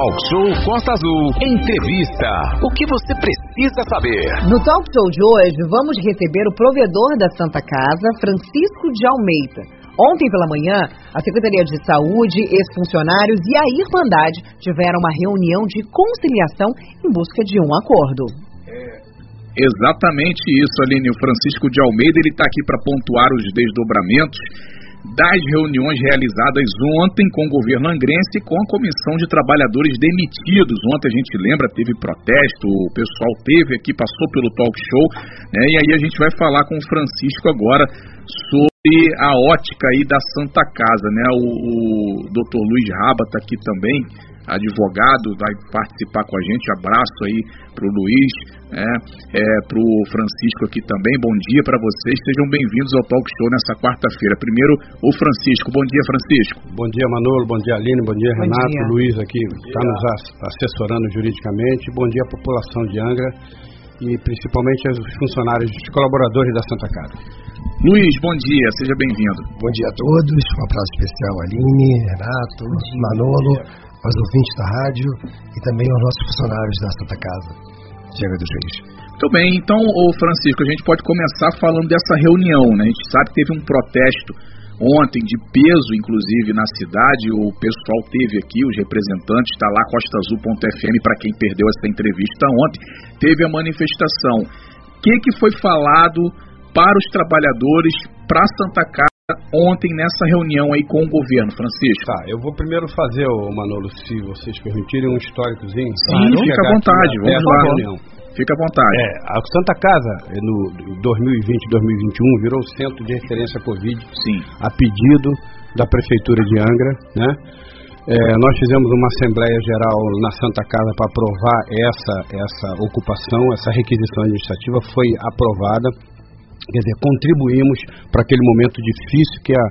Talk Show Costa Azul. Entrevista. O que você precisa saber? No Talk Show de hoje, vamos receber o provedor da Santa Casa, Francisco de Almeida. Ontem pela manhã, a Secretaria de Saúde, ex-funcionários e a Irmandade tiveram uma reunião de conciliação em busca de um acordo. É exatamente isso, Aline. O Francisco de Almeida ele está aqui para pontuar os desdobramentos das reuniões realizadas ontem com o governo angrense e com a comissão de trabalhadores demitidos. Ontem a gente lembra, teve protesto, o pessoal teve aqui, passou pelo talk show, né? E aí a gente vai falar com o Francisco agora sobre a ótica aí da Santa Casa, né? O, o Dr. Luiz Raba está aqui também advogado, vai participar com a gente. Abraço aí para o Luiz, né, é, para o Francisco aqui também. Bom dia para vocês, sejam bem-vindos ao Talk Show nessa quarta-feira. Primeiro, o Francisco. Bom dia, Francisco. Bom dia, Manolo. Bom dia, Aline. Bom dia, bom Renato. Dia. Luiz aqui está nos assessorando juridicamente. Bom dia, população de Angra e principalmente os funcionários, os colaboradores da Santa Casa. Luiz, bom dia, seja bem-vindo. Bom dia a todos, um abraço especial a Aline, Renato, Manolo, aos ouvintes da rádio e também aos nossos funcionários da Santa Casa, Diego dos Reis. Muito bem, então, ô Francisco, a gente pode começar falando dessa reunião, né? A gente sabe que teve um protesto ontem de peso, inclusive, na cidade. O pessoal teve aqui, os representantes, está lá costaazul.fm para quem perdeu essa entrevista ontem. Teve a manifestação. O que, que foi falado para os trabalhadores, para Santa Casa? Ontem nessa reunião aí com o governo, Francisco? Tá, eu vou primeiro fazer, o Manolo, se vocês permitirem, um históricozinho. Sim, fica à vontade, vamos lá. Reunião. Fica à vontade. É, a Santa Casa, no 2020-2021, virou centro de referência Covid, Sim. a pedido da Prefeitura de Angra, né? É, nós fizemos uma Assembleia Geral na Santa Casa para aprovar essa, essa ocupação, essa requisição administrativa, foi aprovada quer dizer, contribuímos para aquele momento difícil que, a,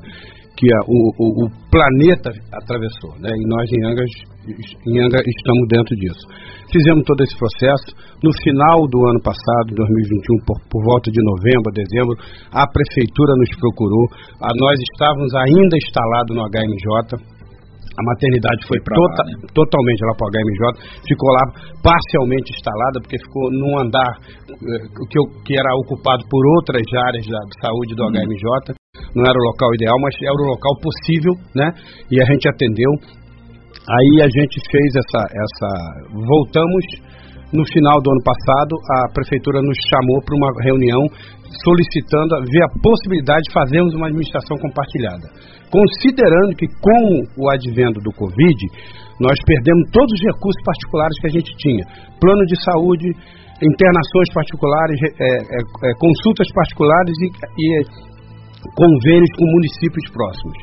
que a, o, o, o, planeta atravessou, né? e nós em Angra, em Angra estamos dentro disso. Fizemos todo esse processo. No final do ano passado, 2021, por, por volta de novembro, dezembro, a prefeitura nos procurou. A, nós estávamos ainda instalados no HMJ, a maternidade foi, foi tota, lá, né? totalmente lá para o HMJ, ficou lá parcialmente instalada, porque ficou num andar eh, que, que era ocupado por outras áreas da saúde do uhum. HMJ. Não era o local ideal, mas era o local possível, né? E a gente atendeu. Aí a gente fez essa. essa voltamos no final do ano passado, a prefeitura nos chamou para uma reunião solicitando ver a possibilidade de fazermos uma administração compartilhada considerando que com o advento do Covid, nós perdemos todos os recursos particulares que a gente tinha. Plano de saúde, internações particulares, é, é, é, consultas particulares e, e convênios com municípios próximos.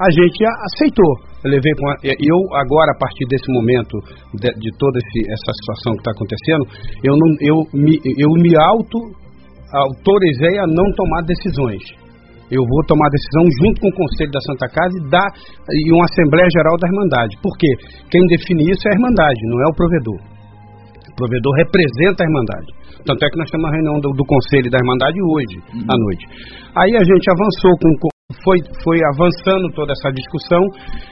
A gente aceitou. Eu levei uma, eu agora a partir desse momento de, de toda esse, essa situação que está acontecendo, eu não eu me, eu me auto autorizei a não tomar decisões eu vou tomar decisão junto com o Conselho da Santa Casa e, dar, e uma Assembleia Geral da Irmandade. Por quê? Quem define isso é a Irmandade, não é o provedor. O provedor representa a Irmandade. Tanto é que nós temos uma reunião do, do Conselho da Irmandade hoje, uhum. à noite. Aí a gente avançou com, foi, foi avançando toda essa discussão,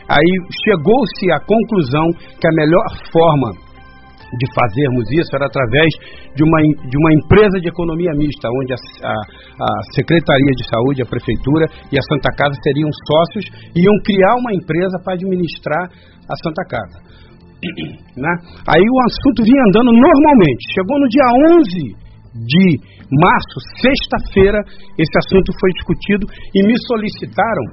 aí chegou-se à conclusão que a melhor forma de fazermos isso era através de uma, de uma empresa de economia mista, onde a, a, a, Secretaria de Saúde, a Prefeitura e a Santa Casa seriam sócios e iam criar uma empresa para administrar a Santa Casa. Né? Aí o assunto vinha andando normalmente. Chegou no dia 11 de março, sexta-feira, esse assunto foi discutido e me solicitaram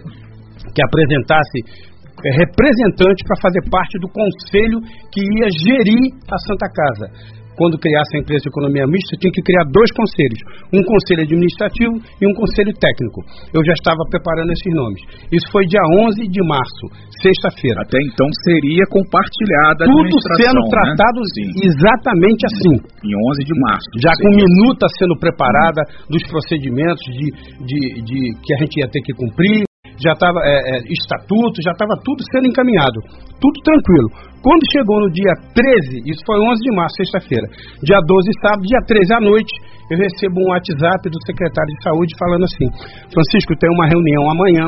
que apresentasse é, representante para fazer parte do conselho que ia gerir a Santa Casa. Quando criasse a empresa de economia mista, tinha que criar dois conselhos: um conselho administrativo e um conselho técnico. Eu já estava preparando esses nomes. Isso foi dia 11 de março, sexta-feira. Até então seria compartilhada Tudo sendo né? tratado exatamente assim. Em 11 de março. Já com minuta sendo preparada dos procedimentos de, de, de que a gente ia ter que cumprir, já estava é, é, estatuto, já estava tudo sendo encaminhado, tudo tranquilo. Quando chegou no dia 13, isso foi 11 de março, sexta-feira, dia 12, sábado, dia 13 à noite, eu recebo um WhatsApp do secretário de saúde falando assim: Francisco, tem uma reunião amanhã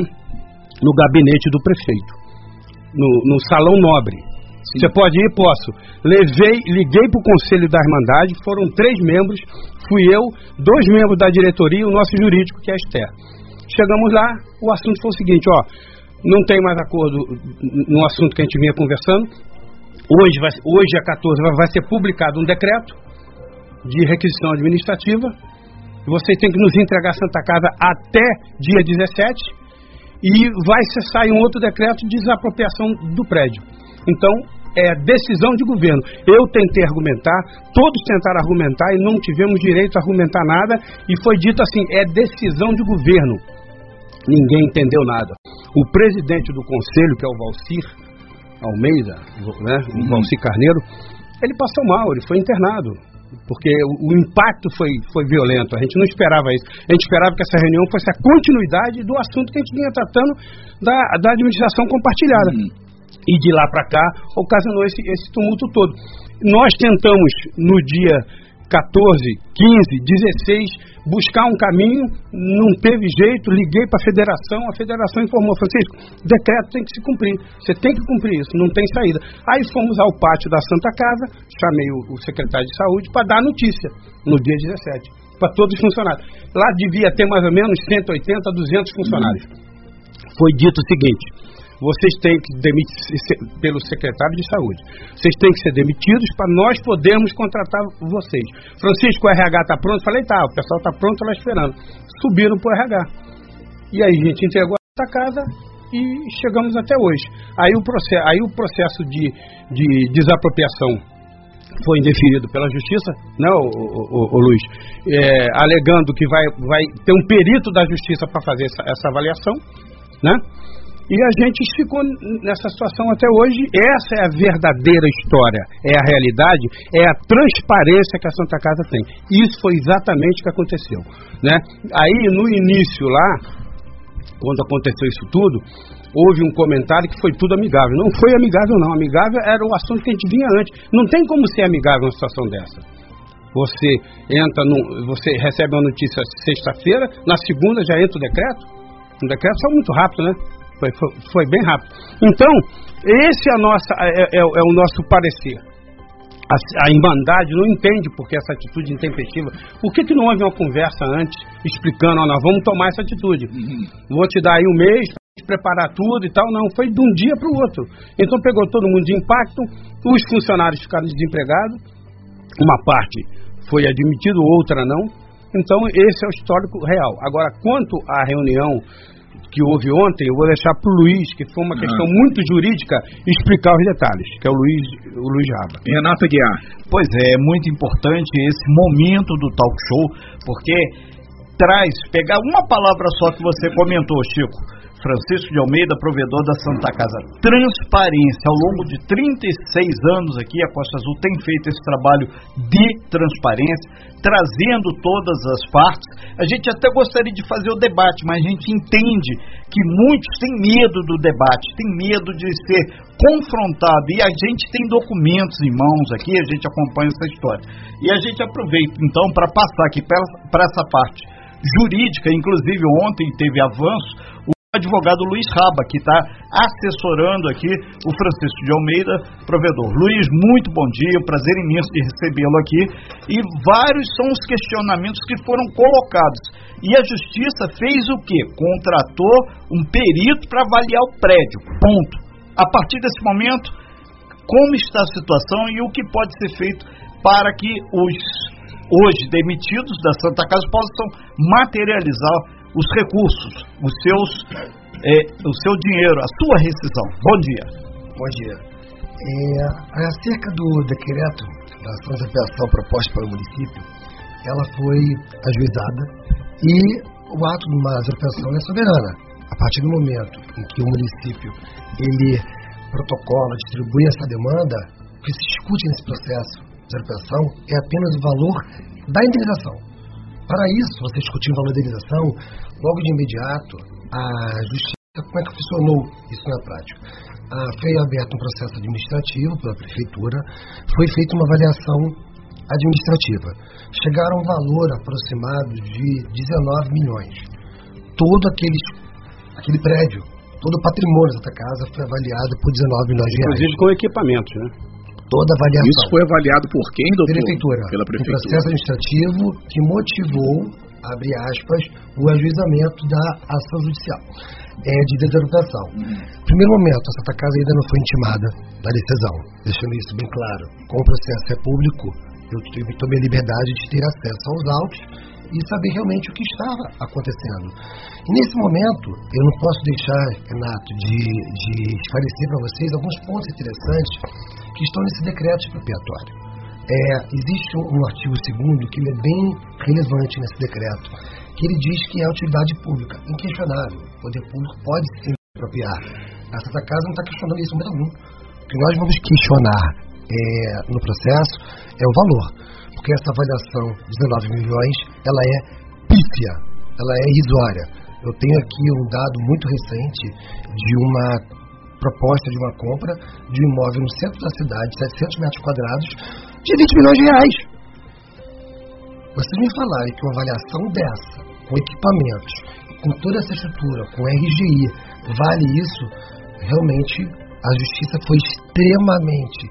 no gabinete do prefeito, no, no salão nobre. Você pode ir? Posso. Levei, liguei para o Conselho da Irmandade, foram três membros, fui eu, dois membros da diretoria e o nosso jurídico, que é a Esther. Chegamos lá, o assunto foi o seguinte, ó, não tem mais acordo no assunto que a gente vinha conversando. Hoje, vai, hoje é 14, vai ser publicado um decreto de requisição administrativa. Vocês têm que nos entregar a Santa Casa até dia 17 e vai sair um outro decreto de desapropriação do prédio. Então, é decisão de governo. Eu tentei argumentar, todos tentaram argumentar e não tivemos direito a argumentar nada, e foi dito assim: é decisão de governo. Ninguém entendeu nada. O presidente do conselho, que é o Valcir Almeida, né, o uhum. Valcir Carneiro, ele passou mal, ele foi internado porque o, o, impacto foi, foi violento. A gente não esperava isso. A gente esperava que essa reunião fosse a continuidade do assunto que a gente vinha tratando da, da administração compartilhada. Uhum e de lá para cá ocasionou esse, esse tumulto todo. Nós tentamos no dia 14, 15, 16 buscar um caminho, não teve jeito, liguei para a federação, a federação informou, Francisco, decreto tem que se cumprir, você tem que cumprir isso, não tem saída. Aí fomos ao pátio da Santa Casa, chamei o, o secretário de saúde para dar notícia no dia 17, para todos os funcionários. Lá devia ter mais ou menos 180, 200 funcionários. Foi dito o seguinte, vocês têm que demitir pelo secretário de saúde. Vocês têm que ser demitidos para nós podermos contratar vocês. Francisco, o RH está pronto? Falei, tá, o pessoal está pronto lá esperando. Subiram para o RH. E aí a gente entregou a casa e chegamos até hoje. Aí o processo, aí o processo de, de desapropriação foi indeferido pela justiça, né, o, o, o Luiz, é, alegando que vai, vai ter um perito da justiça para fazer essa, essa avaliação, né? E a gente ficou nessa situação até hoje. Essa é a verdadeira história, é a realidade, é a transparência que a Santa Casa tem. Isso foi exatamente o que aconteceu. Né? Aí, no início lá, quando aconteceu isso tudo, houve um comentário que foi tudo amigável. Não foi amigável, não. Amigável era o assunto que a gente vinha antes. Não tem como ser amigável uma situação dessa. Você entra no, você recebe uma notícia sexta-feira, na segunda já entra o decreto. O decreto saiu muito rápido, né? Foi, foi, foi bem rápido. Então, esse é, a nossa, é, é, é o nosso parecer. A, a Irmandade não entende por que essa atitude intempestiva. Por que, que não houve uma conversa antes explicando, ó, nós vamos tomar essa atitude? Uhum. Vou te dar aí um mês para preparar tudo e tal. Não, foi de um dia para o outro. Então pegou todo mundo de impacto, os funcionários ficaram desempregados, uma parte foi admitido, outra não. Então esse é o histórico real. Agora, quanto à reunião que houve ontem, eu vou deixar para o Luiz, que foi uma questão muito jurídica, explicar os detalhes, que é o Luiz, o Luiz Raba. Renata Guiar. Pois é, é muito importante esse momento do talk show, porque traz, pegar uma palavra só que você comentou, Chico, Francisco de Almeida, provedor da Santa Casa. Transparência. Ao longo de 36 anos aqui, a Costa Azul tem feito esse trabalho de transparência, trazendo todas as partes. A gente até gostaria de fazer o debate, mas a gente entende que muitos têm medo do debate, têm medo de ser confrontado. E a gente tem documentos em mãos aqui, a gente acompanha essa história. E a gente aproveita, então, para passar aqui para essa parte jurídica, inclusive ontem teve avanço, advogado Luiz Raba, que está assessorando aqui o Francisco de Almeida, provedor. Luiz, muito bom dia, prazer imenso de recebê-lo aqui. E vários são os questionamentos que foram colocados. E a justiça fez o quê? Contratou um perito para avaliar o prédio. Ponto. A partir desse momento, como está a situação e o que pode ser feito para que os hoje demitidos da Santa Casa possam materializar os recursos, os seus, é, o seu dinheiro, a sua rescisão. Bom dia. Bom dia. É, acerca do decreto da transação proposta para o município, ela foi ajuizada e o ato de uma expropriação é soberana. A partir do momento em que o município ele protocola, distribui essa demanda, o que se discute nesse processo de expropriação é apenas o valor da indenização. Para isso, você discutir o valor da indenização, logo de imediato, a justiça, como é que funcionou isso na prática? Ah, foi aberto um processo administrativo pela prefeitura, foi feita uma avaliação administrativa. Chegaram a um valor aproximado de 19 milhões. Todo aquele, aquele prédio todo o patrimônio dessa casa foi avaliado por 19 milhões de reais. Inclusive com equipamentos, né? Toda a avaliação. Isso foi avaliado por quem, doutor? Prefeitura. Pela prefeitura. processo administrativo que motivou, abre aspas, o ajuizamento da ação judicial é, de desalocação. Primeiro momento, a Santa Casa ainda não foi intimada da decisão, deixando isso bem claro. Como o processo é público, eu tomei a liberdade de ter acesso aos autos e saber realmente o que estava acontecendo. E nesse momento, eu não posso deixar, Renato, de, de esclarecer para vocês alguns pontos interessantes que estão nesse decreto expropriatório. É, existe um, um artigo 2 que é bem relevante nesse decreto, que ele diz que é utilidade pública, inquestionável. O poder público pode se expropriar. A Santa Casa não está questionando isso algum. O que nós vamos questionar é, no processo é o valor, porque essa avaliação de 19 milhões, ela é pífia, ela é irrisória. Eu tenho aqui um dado muito recente de uma proposta de uma compra de um imóvel no centro da cidade, 700 metros quadrados, de 20 milhões de reais. Vocês me falarem que uma avaliação dessa, com equipamentos, com toda essa estrutura, com RGI, vale isso, realmente a justiça foi extremamente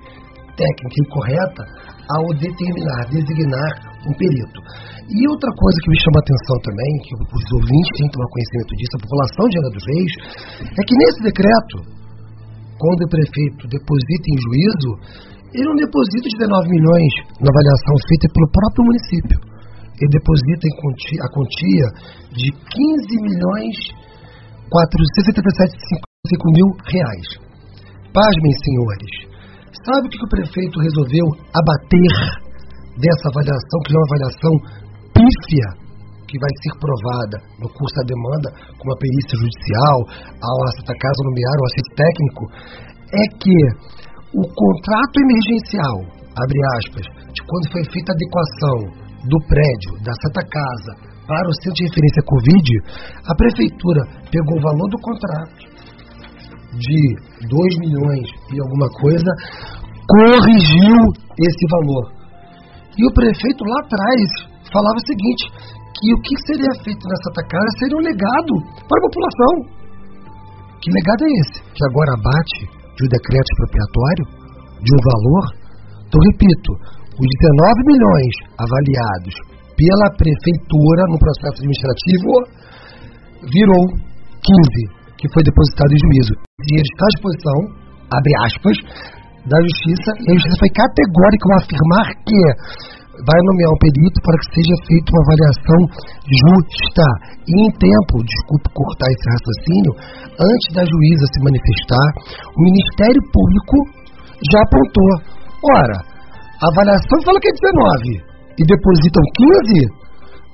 técnica e correta ao determinar, designar um perito. E outra coisa que me chama a atenção também, que os ouvintes têm que tomar conhecimento disso, a população de Ana dos Reis, é que nesse decreto, quando o prefeito deposita em juízo, ele não deposita 19 milhões na avaliação feita pelo próprio município. Ele deposita quantia, a quantia de 15 milhões 477,5 mil reais. Pasmem, senhores. Sabe o que o prefeito resolveu abater dessa avaliação, que é uma avaliação pífia, que vai ser provada no curso da demanda com uma perícia judicial, ao Santa Casa nomear o assistente técnico, é que o contrato emergencial, abre aspas, de quando foi feita a adequação do prédio da Santa Casa para o centro de referência Covid, a prefeitura pegou o valor do contrato de 2 milhões e alguma coisa, corrigiu esse valor. E o prefeito lá atrás falava o seguinte, que o que seria feito na Santa Casa seria um legado para a população. Que legado é esse? Que agora abate de um decreto expropriatório, de um valor? Então, repito, os 19 milhões avaliados pela prefeitura no processo administrativo virou 15, que foi depositado em juízo. E ele está à disposição, abre aspas, da justiça, e a justiça foi categórica ao afirmar que vai nomear um perito para que seja feita uma avaliação justa e em tempo, desculpe cortar esse raciocínio, antes da juíza se manifestar, o Ministério Público já apontou. Ora, a avaliação fala que é 19 e depositam 15,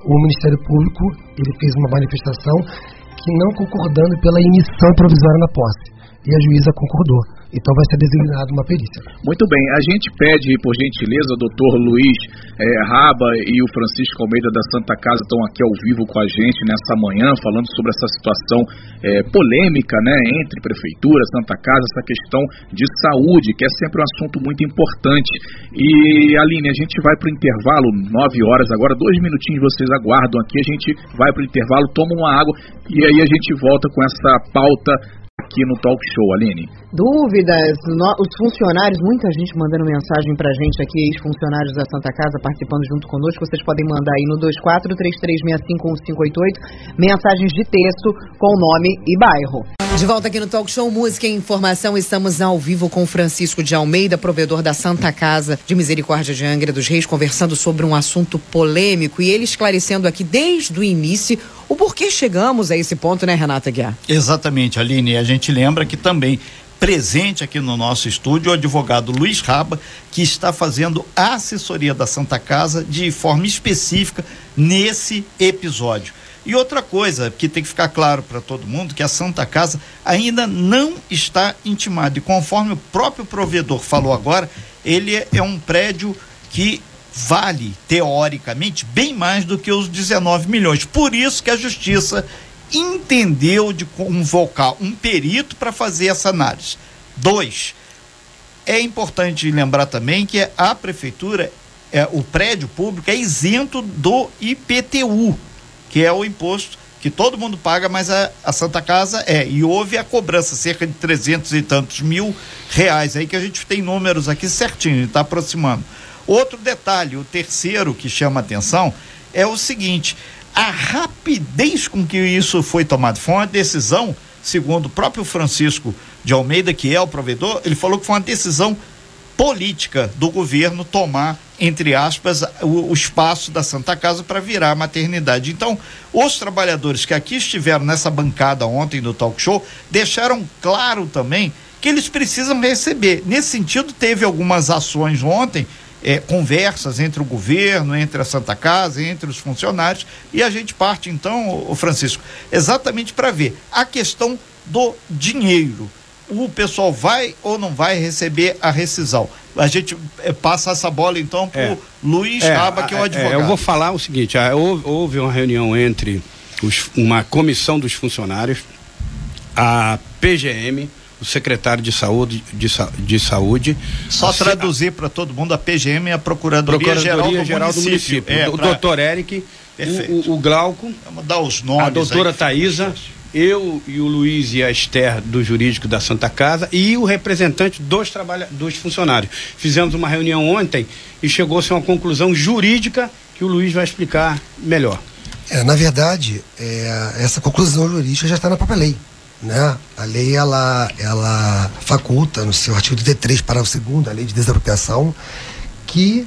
o Ministério Público ele fez uma manifestação que não concordando pela emissão provisória na posse. E a juíza concordou. Então vai ser designada uma perícia. Muito bem, a gente pede, por gentileza, o doutor Luiz eh, Raba e o Francisco Almeida da Santa Casa estão aqui ao vivo com a gente nessa manhã, falando sobre essa situação eh, polêmica, né, entre Prefeitura, Santa Casa, essa questão de saúde, que é sempre um assunto muito importante. E, Aline, a gente vai para o intervalo, nove horas agora, dois minutinhos vocês aguardam aqui, a gente vai para o intervalo, toma uma água e aí a gente volta com essa pauta aqui no Talk Show, Aline. Dúvidas, no- os funcionários, muita gente mandando mensagem pra gente aqui, ex-funcionários da Santa Casa participando junto conosco. Vocês podem mandar aí no 2433651588 mensagens de texto com nome e bairro. De volta aqui no Talk Show Música e Informação, estamos ao vivo com Francisco de Almeida, provedor da Santa Casa de Misericórdia de Angra dos Reis, conversando sobre um assunto polêmico e ele esclarecendo aqui desde o início o porquê chegamos a esse ponto, né, Renata Guiar? Exatamente, Aline. E a gente lembra que também presente aqui no nosso estúdio o advogado Luiz Raba, que está fazendo a assessoria da Santa Casa de forma específica nesse episódio. E outra coisa que tem que ficar claro para todo mundo que a Santa Casa ainda não está intimada e conforme o próprio provedor falou agora, ele é um prédio que vale teoricamente bem mais do que os 19 milhões. Por isso que a justiça entendeu de convocar um perito para fazer essa análise. Dois, é importante lembrar também que a prefeitura, é, o prédio público é isento do IPTU, que é o imposto que todo mundo paga, mas a, a Santa Casa é. E houve a cobrança, cerca de 300 e tantos mil reais. Aí que a gente tem números aqui certinho, está aproximando. Outro detalhe, o terceiro que chama atenção é o seguinte: a rapidez com que isso foi tomado foi uma decisão, segundo o próprio Francisco de Almeida, que é o provedor, ele falou que foi uma decisão política do governo tomar, entre aspas, o, o espaço da Santa Casa para virar a maternidade. Então, os trabalhadores que aqui estiveram nessa bancada ontem do talk show deixaram claro também que eles precisam receber. Nesse sentido, teve algumas ações ontem. É, conversas entre o governo, entre a Santa Casa, entre os funcionários, e a gente parte então, o Francisco, exatamente para ver a questão do dinheiro o pessoal vai ou não vai receber a rescisão? A gente é, passa essa bola então para o é. Luiz é, Raba, que é o é, advogado. eu vou falar o seguinte: houve, houve uma reunião entre os, uma comissão dos funcionários, a PGM, o secretário de saúde de, de saúde só traduzir para todo mundo a PGM é a procuradoria, procuradoria geral do geral município, do município. É, o pra... doutor Eric o, o, Glauco vamos dar os nomes a doutora aí. Thaisa eu e o Luiz e a Esther do jurídico da Santa Casa e o representante dos trabalha dos funcionários. Fizemos uma reunião ontem e chegou-se a uma conclusão jurídica que o Luiz vai explicar melhor. É, na verdade, é, essa conclusão jurídica já está na própria lei. Né? A lei ela, ela faculta no seu artigo 33, parágrafo 2 a lei de desapropriação, que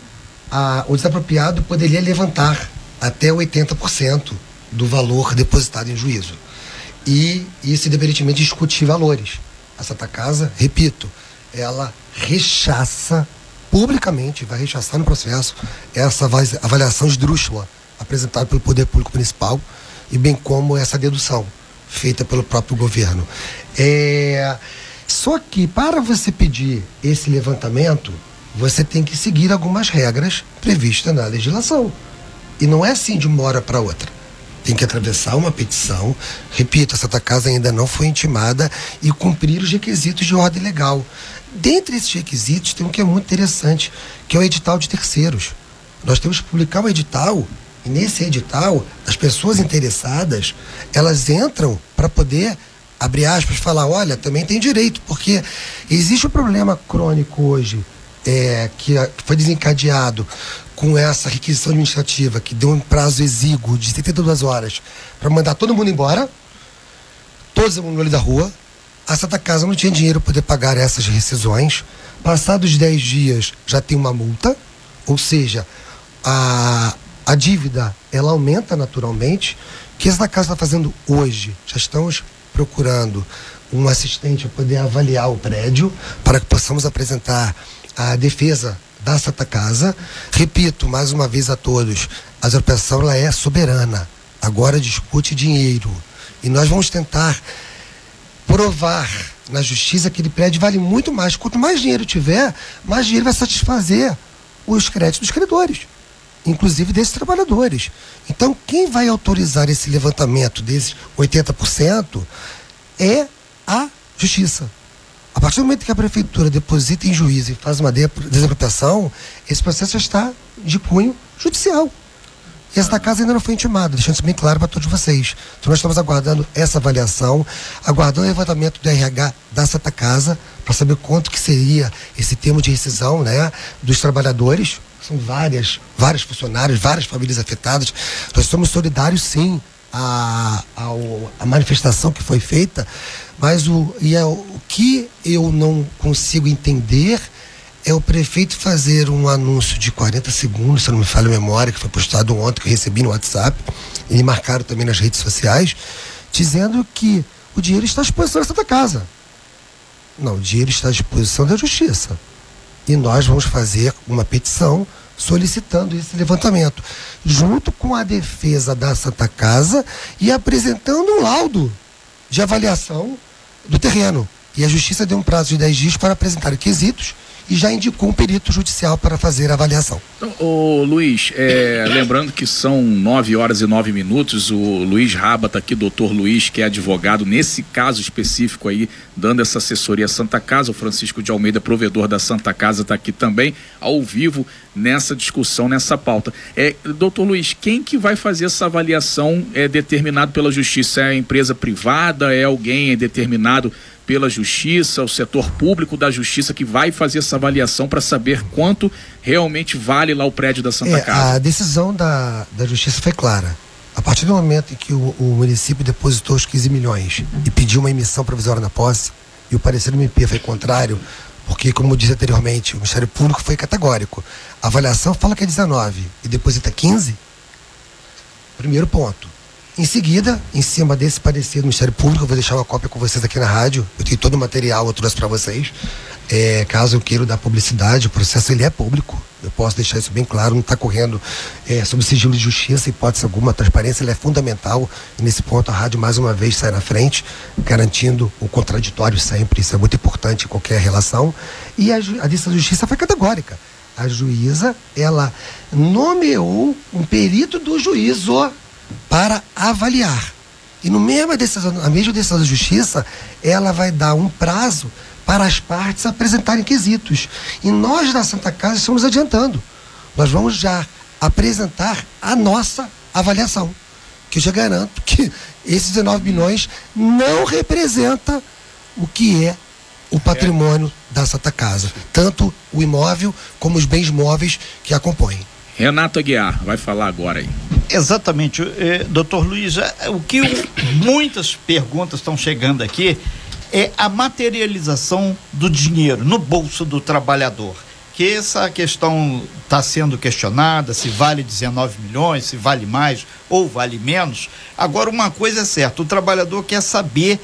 a, o desapropriado poderia levantar até 80% do valor depositado em juízo e isso independentemente discutir valores. A Santa Casa, repito, ela rechaça publicamente, vai rechaçar no processo, essa avaliação esdrúxula apresentada pelo Poder Público Municipal e bem como essa dedução feita pelo próprio governo. É... Só que para você pedir esse levantamento, você tem que seguir algumas regras previstas na legislação. E não é assim de uma hora para outra tem que atravessar uma petição. Repito, a Santa Casa ainda não foi intimada e cumprir os requisitos de ordem legal. Dentre esses requisitos, tem um que é muito interessante, que é o edital de terceiros. Nós temos que publicar um edital e nesse edital, as pessoas interessadas, elas entram para poder abrir aspas, falar, olha, também tem direito, porque existe um problema crônico hoje é, que foi desencadeado com essa requisição administrativa que deu um prazo exíguo de 72 horas para mandar todo mundo embora, todos no olho da rua, a Santa Casa não tinha dinheiro para poder pagar essas rescisões. Passados 10 dias já tem uma multa, ou seja, a, a dívida ela aumenta naturalmente. O que a Santa Casa está fazendo hoje? Já estamos procurando um assistente para poder avaliar o prédio para que possamos apresentar a defesa da Santa Casa. Repito mais uma vez a todos, a expropriação ela é soberana. Agora discute dinheiro. E nós vamos tentar provar na justiça que aquele prédio vale muito mais. Quanto mais dinheiro tiver, mais dinheiro vai satisfazer os créditos dos credores, inclusive desses trabalhadores. Então, quem vai autorizar esse levantamento desses 80% é a justiça. A partir do momento que a prefeitura deposita em juízo e faz uma desapropriação, esse processo já está de cunho judicial. E essa casa ainda não foi intimada, deixando isso bem claro para todos vocês. Então nós estamos aguardando essa avaliação, aguardando o levantamento do RH da Santa Casa, para saber quanto que seria esse termo de rescisão né, dos trabalhadores. São várias, vários funcionários, várias famílias afetadas. Nós somos solidários sim à, à, manifestação que foi feita, mas o, e é, o que eu não consigo entender é o prefeito fazer um anúncio de 40 segundos, se não me falha a memória, que foi postado ontem, que eu recebi no WhatsApp, e marcaram também nas redes sociais, dizendo que o dinheiro está à disposição da Santa Casa. Não, o dinheiro está à disposição da Justiça. E nós vamos fazer uma petição solicitando esse levantamento, junto com a defesa da Santa Casa e apresentando um laudo de avaliação do terreno. E a justiça deu um prazo de 10 dias para apresentar quesitos e já indicou um perito judicial para fazer a avaliação. Então, ô, Luiz, é, lembrando que são nove horas e nove minutos, o Luiz Raba está aqui, doutor Luiz, que é advogado nesse caso específico aí, dando essa assessoria à Santa Casa, o Francisco de Almeida, provedor da Santa Casa, está aqui também, ao vivo, nessa discussão, nessa pauta. É, doutor Luiz, quem que vai fazer essa avaliação é determinado pela Justiça? É a empresa privada? É alguém determinado pela Justiça, o setor público da Justiça que vai fazer essa avaliação para saber quanto realmente vale lá o prédio da Santa é, Casa? A decisão da, da Justiça foi clara. A partir do momento em que o, o, município depositou os 15 milhões e pediu uma emissão provisória na posse, e o parecer do MP foi contrário, porque, como eu disse anteriormente, o Ministério Público foi categórico. A avaliação fala que é 19 e deposita 15. Primeiro ponto. Em seguida, em cima desse parecer do Ministério Público, eu vou deixar uma cópia com vocês aqui na rádio. Eu tenho todo o material, eu trouxe para vocês. É, caso eu queira dar publicidade, o processo ele é público. Eu posso deixar isso bem claro, não está correndo é, sob sigilo de justiça, hipótese alguma. A transparência é fundamental. E nesse ponto, a rádio, mais uma vez, sai na frente, garantindo o contraditório sempre. Isso é muito importante em qualquer relação. E a, a decisão da justiça foi categórica. A juíza, ela nomeou um perito do juízo para avaliar. E no mesmo decisão, a mesma decisão da justiça, ela vai dar um prazo para as partes apresentarem quesitos. E nós da Santa Casa estamos adiantando. Nós vamos já apresentar a nossa avaliação. Que eu já garanto que esses 19 bilhões não representa o que é o patrimônio da Santa Casa, tanto o imóvel como os bens móveis que a compõem. Renato Aguiar vai falar agora aí. Exatamente, eh, doutor Luiz, eh, o que muitas perguntas estão chegando aqui é a materialização do dinheiro no bolso do trabalhador. Que essa questão está sendo questionada, se vale 19 milhões, se vale mais ou vale menos. Agora, uma coisa é certa: o trabalhador quer saber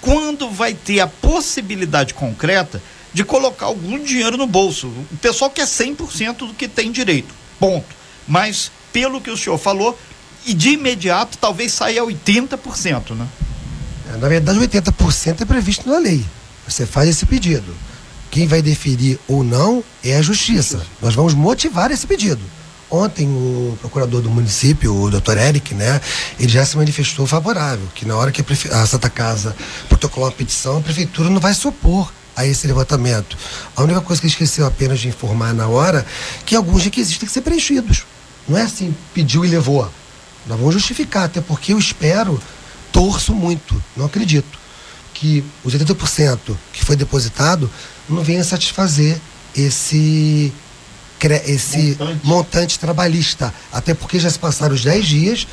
quando vai ter a possibilidade concreta de colocar algum dinheiro no bolso. O pessoal quer 100% do que tem direito ponto. Mas, pelo que o senhor falou, e de imediato talvez saia 80%, né? É, na verdade, 80% é previsto na lei. Você faz esse pedido. Quem vai deferir ou não é a justiça. Nós vamos motivar esse pedido. Ontem o procurador do município, o doutor Eric, né, ele já se manifestou favorável, que na hora que a, a Santa Casa protocolar uma petição, a prefeitura não vai se opor a esse levantamento. A única coisa que ele esqueceu apenas de informar na hora que alguns requisitos têm que ser preenchidos. Não é assim, pediu e levou. Nós vamos justificar, até porque eu espero, torço muito, não acredito, que os 80% que foi depositado não venha satisfazer esse esse montante. montante. trabalhista. Até porque já se passaram os 10 dias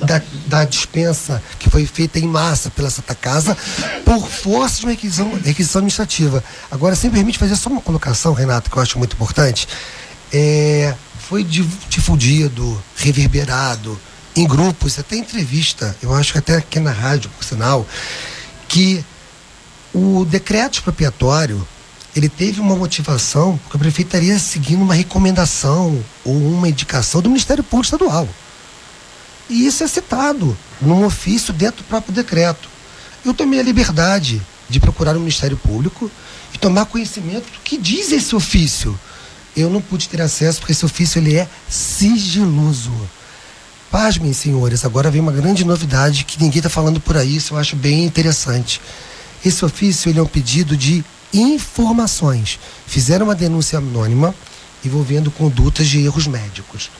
da, da, dispensa que foi feita em massa pela Santa Casa por força de uma requisição, requisição administrativa. Agora, se me permite fazer só uma colocação, Renato, que eu acho muito importante. É, foi difundido, reverberado, em grupos, até entrevista, eu acho que até aqui na rádio, por sinal, que o decreto expropriatório ele teve uma motivação, porque a prefeita estaria seguindo uma recomendação ou uma indicação do Ministério Público Estadual. E isso é citado num ofício dentro do próprio decreto. Eu tomei a liberdade de procurar o Ministério Público e tomar conhecimento do que diz esse ofício. Eu não pude ter acesso porque esse ofício ele é sigiloso. Pasmem, senhores, agora vem uma grande novidade que ninguém está falando por aí, isso eu acho bem interessante. Esse ofício ele é um pedido de informações. Fizeram uma denúncia anônima envolvendo condutas de erros médicos.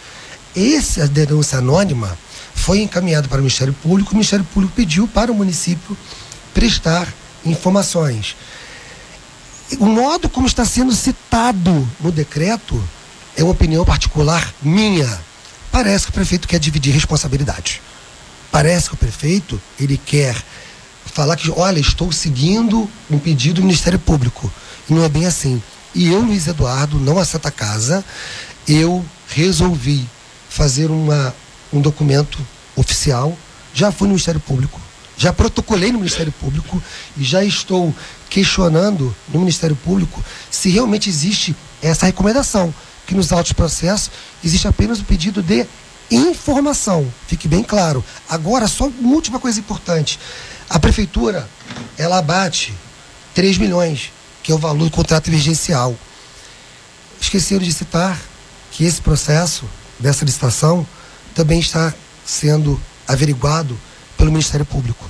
Essa denúncia anônima foi encaminhada para o Ministério Público, o Ministério Público pediu para o município prestar informações. O modo como está sendo citado no decreto é uma opinião particular minha. Parece que o prefeito quer dividir responsabilidade. Parece que o prefeito ele quer falar que, olha, estou seguindo um pedido do Ministério Público. E não é bem assim. E eu, Luiz Eduardo, não a Santa Casa, eu resolvi fazer uma, um documento oficial, já fui no Ministério Público, já protocolei no Ministério Público e já estou questionando no Ministério Público se realmente existe essa recomendação, que nos autos processos existe apenas o pedido de informação. Fique bem claro. Agora, só uma última coisa importante. A prefeitura, ela abate 3 milhões, que é o valor do contrato emergencial. esqueceram de citar que esse processo dessa licitação também está sendo averiguado pelo Ministério Público.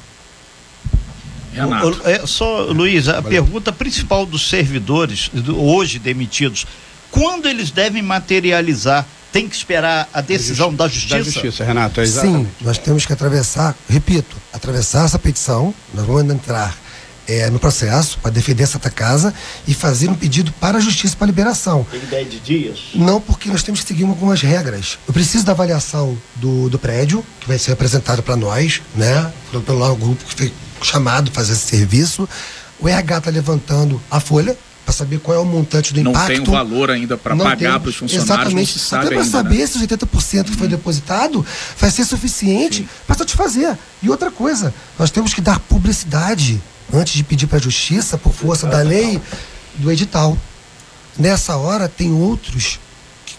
Renato. O, é, só, Luiz, a Valeu. pergunta principal dos servidores, hoje demitidos, quando eles devem materializar? Tem que esperar a decisão da justiça? Da justiça, Renato, é Sim, nós temos que atravessar, repito, atravessar essa petição, nós vamos entrar é, no processo para defender Santa Casa e fazer um pedido para a justiça para liberação. Tem ideia de dias? Não, porque nós temos que seguir algumas regras. Eu preciso da avaliação do, do prédio, que vai ser apresentado para nós, né? Pelo, pelo grupo que foi chamado fazer esse serviço. O RH está levantando a folha para saber qual é o montante do não impacto. Não tem um valor ainda para pagar para os funcionários. Exatamente. Até para saber né? se os 80% que foi depositado vai ser suficiente para satisfazer. E outra coisa, nós temos que dar publicidade antes de pedir para a justiça, por força da lei, do edital. Nessa hora, tem outros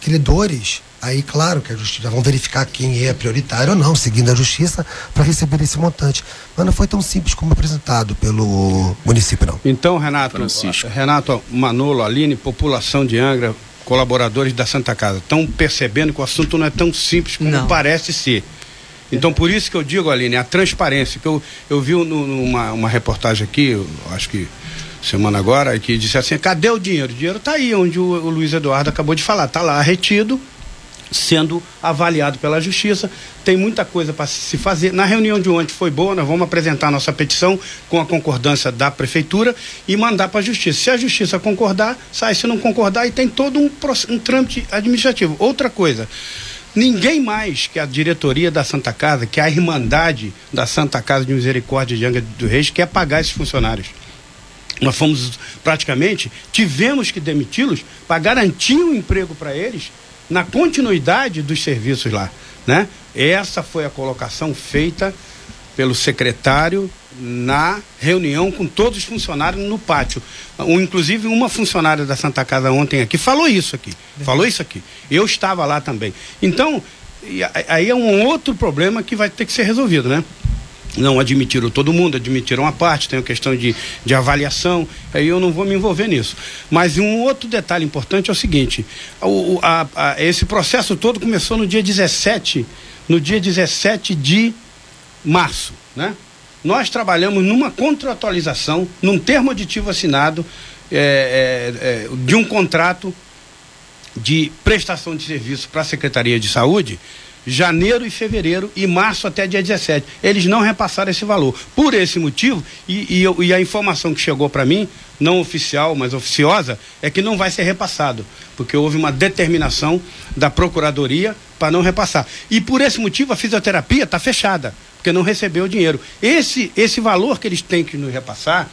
credores. Aí, claro, que a justiça vão verificar quem é prioritário ou não, seguindo a justiça, para receber esse montante. Mas não foi tão simples como apresentado pelo município, não. Então, Renato, Francisco. Renato Manolo, Aline, população de Angra, colaboradores da Santa Casa, estão percebendo que o assunto não é tão simples como não. parece ser. Então, por isso que eu digo, Aline, a transparência, que eu, eu vi numa uma reportagem aqui, acho que semana agora, que disse assim, cadê o dinheiro? O dinheiro está aí, onde o, o Luiz Eduardo acabou de falar, está lá retido, sendo avaliado pela justiça. Tem muita coisa para se fazer. Na reunião de ontem foi boa, nós vamos apresentar nossa petição com a concordância da prefeitura e mandar para a justiça. Se a justiça concordar, sai. Se não concordar, e tem todo um, um trâmite administrativo. Outra coisa. Ninguém mais que a diretoria da Santa Casa, que a Irmandade da Santa Casa de Misericórdia de Angra do Reis, quer pagar esses funcionários. Nós fomos, praticamente, tivemos que demiti-los para garantir um emprego para eles na continuidade dos serviços lá. Né? Essa foi a colocação feita pelo secretário na reunião com todos os funcionários no pátio. Um, inclusive, uma funcionária da Santa Casa ontem aqui falou isso aqui. Falou isso aqui. Eu estava lá também. Então, aí é um outro problema que vai ter que ser resolvido, né? Não admitiram todo mundo, admitiram a parte, tem a questão de, de avaliação, aí eu não vou me envolver nisso. Mas um outro detalhe importante é o seguinte: o, a, a, esse processo todo começou no dia 17, no dia 17 de março, né? nós trabalhamos numa contratualização, num termo aditivo assinado é, é, é, de um contrato de prestação de serviço para a Secretaria de Saúde, janeiro e fevereiro e março até dia 17. Eles não repassaram esse valor. Por esse motivo, e, e, e a informação que chegou para mim, não oficial, mas oficiosa, é que não vai ser repassado, porque houve uma determinação da Procuradoria para não repassar. E por esse motivo a fisioterapia está fechada porque não recebeu o dinheiro. Esse, esse valor que eles têm que nos repassar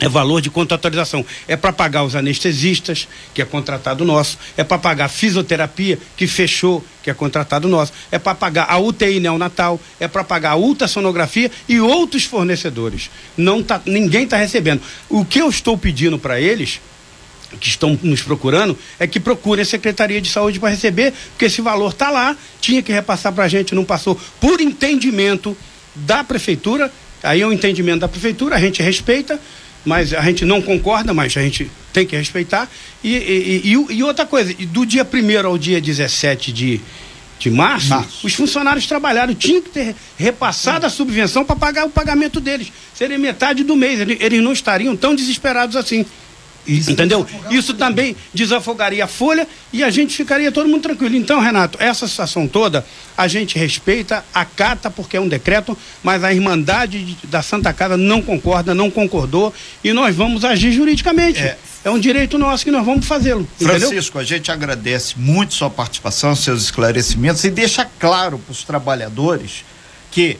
é valor de contratualização. É para pagar os anestesistas, que é contratado nosso. É para pagar a fisioterapia, que fechou, que é contratado nosso. É para pagar a UTI neonatal. É para pagar a ultrassonografia e outros fornecedores. Não tá, ninguém está recebendo. O que eu estou pedindo para eles que estão nos procurando é que procurem a Secretaria de Saúde para receber, porque esse valor está lá, tinha que repassar para a gente, não passou por entendimento da prefeitura. Aí é o um entendimento da prefeitura, a gente respeita, mas a gente não concorda, mas a gente tem que respeitar. E, e, e, e outra coisa, do dia 1 ao dia 17 de, de março, março, os funcionários trabalharam, tinham que ter repassado a subvenção para pagar o pagamento deles. Seria metade do mês, eles não estariam tão desesperados assim. Isso Entendeu? Isso também desafogaria a folha e a gente ficaria todo mundo tranquilo. Então, Renato, essa situação toda a gente respeita, acata porque é um decreto, mas a Irmandade da Santa Casa não concorda, não concordou e nós vamos agir juridicamente. É, é um direito nosso que nós vamos fazê-lo. Francisco, a gente agradece muito sua participação, seus esclarecimentos e deixa claro para os trabalhadores que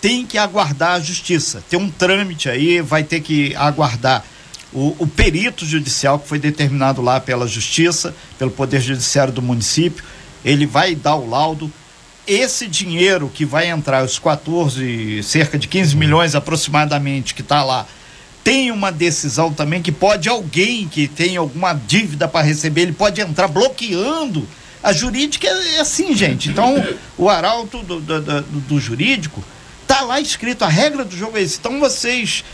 tem que aguardar a justiça. Tem um trâmite aí, vai ter que aguardar o, o perito judicial que foi determinado lá pela Justiça, pelo Poder Judiciário do município, ele vai dar o laudo. Esse dinheiro que vai entrar, os 14, cerca de 15 milhões aproximadamente, que está lá, tem uma decisão também que pode alguém que tem alguma dívida para receber, ele pode entrar bloqueando. A jurídica é, é assim, gente. Então, o arauto do, do, do, do jurídico tá lá escrito, a regra do jogo é isso. Então, vocês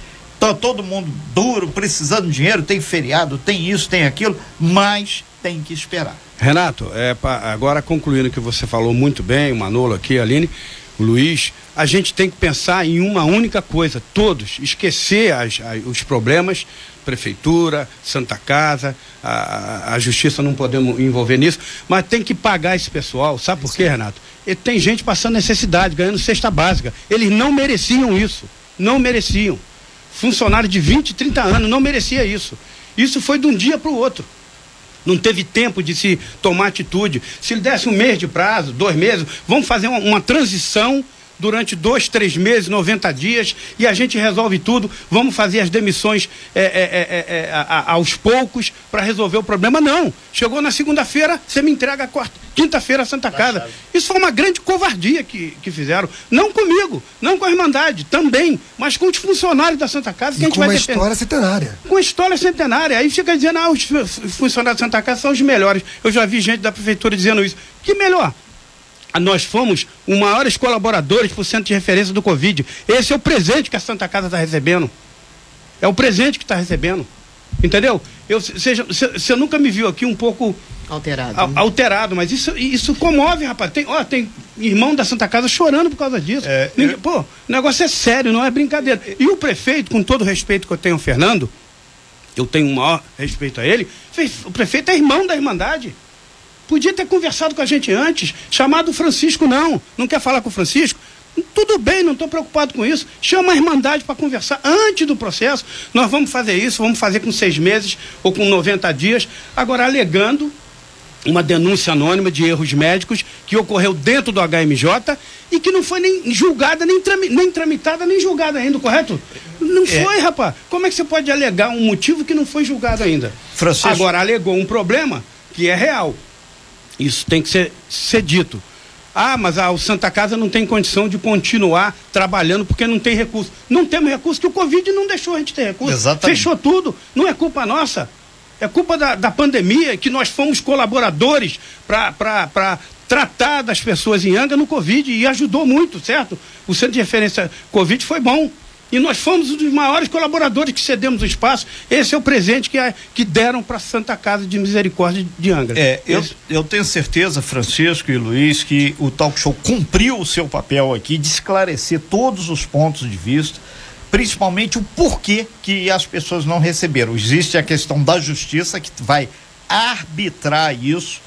Tá todo mundo duro, precisando de dinheiro, tem feriado, tem isso, tem aquilo, mas tem que esperar. Renato, é, agora concluindo o que você falou muito bem, o Manolo aqui, a Aline, o Luiz, a gente tem que pensar em uma única coisa, todos, esquecer as, as, os problemas, prefeitura, Santa Casa, a, a, justiça não podemos envolver nisso, mas tem que pagar esse pessoal, sabe por quê, Renato? E tem gente passando necessidade, ganhando cesta básica. Eles não mereciam isso, não mereciam. Funcionário de 20, 30 anos não merecia isso. Isso foi de um dia para o outro não teve tempo de se tomar atitude. Se ele desse um mês de prazo, dois meses, vamos fazer uma, uma transição durante dois, três meses, 90 dias, e a gente resolve tudo. Vamos fazer as demissões é, é, é, é a, a, aos poucos para resolver o problema. Não. Chegou na segunda-feira, você me entrega a quarta, quinta-feira a Santa Casa. Isso foi uma grande covardia que, que fizeram. Não comigo, não com a Irmandade, também, mas com os funcionários da Santa Casa. Que e a gente com vai uma defender. história centenária. Com história centenária. Aí fica dizendo, ah, os funcionários da Santa Casa são os melhores. Eu já vi gente da prefeitura dizendo isso. Que melhor? Nós fomos os maiores colaboradores para o centro de referência do Covid. Esse é o presente que a Santa Casa está recebendo. É o presente que está recebendo. Entendeu? Eu, seja, você nunca me viu aqui um pouco alterado. A, alterado, mas isso, isso comove, rapaz. Tem, ó, tem irmão da Santa Casa chorando por causa disso. É, Ninguém, eu... Pô, o negócio é sério, não é brincadeira. E o prefeito, com todo o respeito que eu tenho ao Fernando, eu tenho o maior respeito a ele, o prefeito é irmão da Irmandade. Podia ter conversado com a gente antes, chamado o Francisco, não. Não quer falar com o Francisco? Tudo bem, não estou preocupado com isso. Chama a Irmandade para conversar antes do processo. Nós vamos fazer isso, vamos fazer com seis meses ou com 90 dias. Agora, alegando uma denúncia anônima de erros médicos que ocorreu dentro do HMJ e que não foi nem julgada, nem, nem tramitada, nem julgada ainda, correto? Não é. foi, rapaz. Como é que você pode alegar um motivo que não foi julgado ainda? Francisco. Agora, alegou um problema que é real. Isso tem que ser, ser dito. Ah, mas a, o Santa Casa não tem condição de continuar trabalhando porque não tem recurso. Não temos recurso, que o Covid não deixou a gente ter recurso. Exatamente. Fechou tudo. Não é culpa nossa. É culpa da, da pandemia, que nós fomos colaboradores para tratar das pessoas em Anga no Covid e ajudou muito, certo? O centro de referência Covid foi bom. E nós fomos um dos maiores colaboradores que cedemos o espaço. Esse é o presente que, é, que deram para a Santa Casa de Misericórdia de Angra. É, eu, eu tenho certeza, Francisco e Luiz, que o Talk Show cumpriu o seu papel aqui de esclarecer todos os pontos de vista, principalmente o porquê que as pessoas não receberam. Existe a questão da justiça que vai arbitrar isso.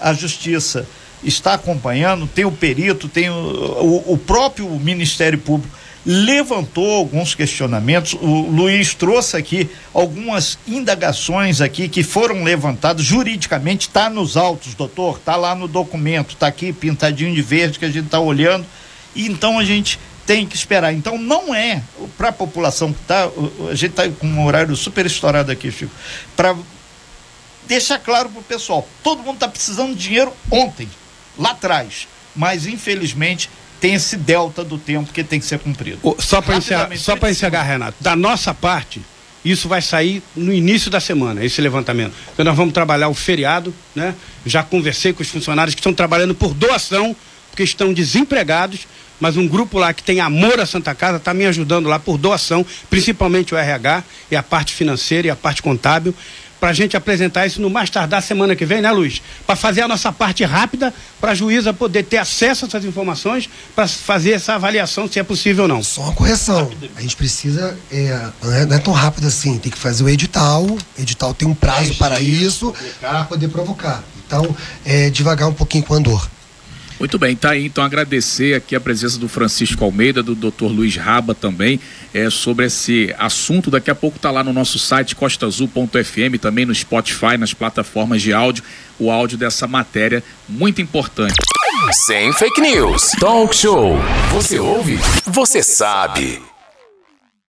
A justiça está acompanhando, tem o perito, tem o, o, o próprio Ministério Público levantou alguns questionamentos. O Luiz trouxe aqui algumas indagações aqui que foram levantadas juridicamente, está nos autos, doutor, está lá no documento, está aqui pintadinho de verde que a gente está olhando. E então a gente tem que esperar. Então não é para a população que está, a gente está com um horário super estourado aqui, Chico, para deixar claro para o pessoal, todo mundo está precisando de dinheiro ontem, lá atrás, mas infelizmente tem esse delta do tempo que tem que ser cumprido. só para encerrar, só para encerrar, Renato, da nossa parte, isso vai sair no início da semana, esse levantamento. Então nós vamos trabalhar o feriado, né? Já conversei com os funcionários que estão trabalhando por doação, porque estão desempregados, mas um grupo lá que tem amor à Santa Casa está me ajudando lá por doação, principalmente o RH e a parte financeira e a parte contábil para a gente apresentar isso no mais tardar semana que vem, né, Luiz? Para fazer a nossa parte rápida, para a juíza poder ter acesso a essas informações, para fazer essa avaliação se é possível ou não. Só uma correção. A gente precisa, é, não, é, não, é, tão rápido assim, tem que fazer o edital, o edital tem um prazo para isso, para poder provocar. Então, é, devagar um pouquinho com o andor. Muito bem, tá aí. Então agradecer aqui a presença do Francisco Almeida, do Dr. Luiz Raba também, é, sobre esse assunto. Daqui a pouco tá lá no nosso site costaazul.fm, também no Spotify, nas plataformas de áudio, o áudio dessa matéria muito importante. Sem fake news. Talk show. Você ouve? Você sabe.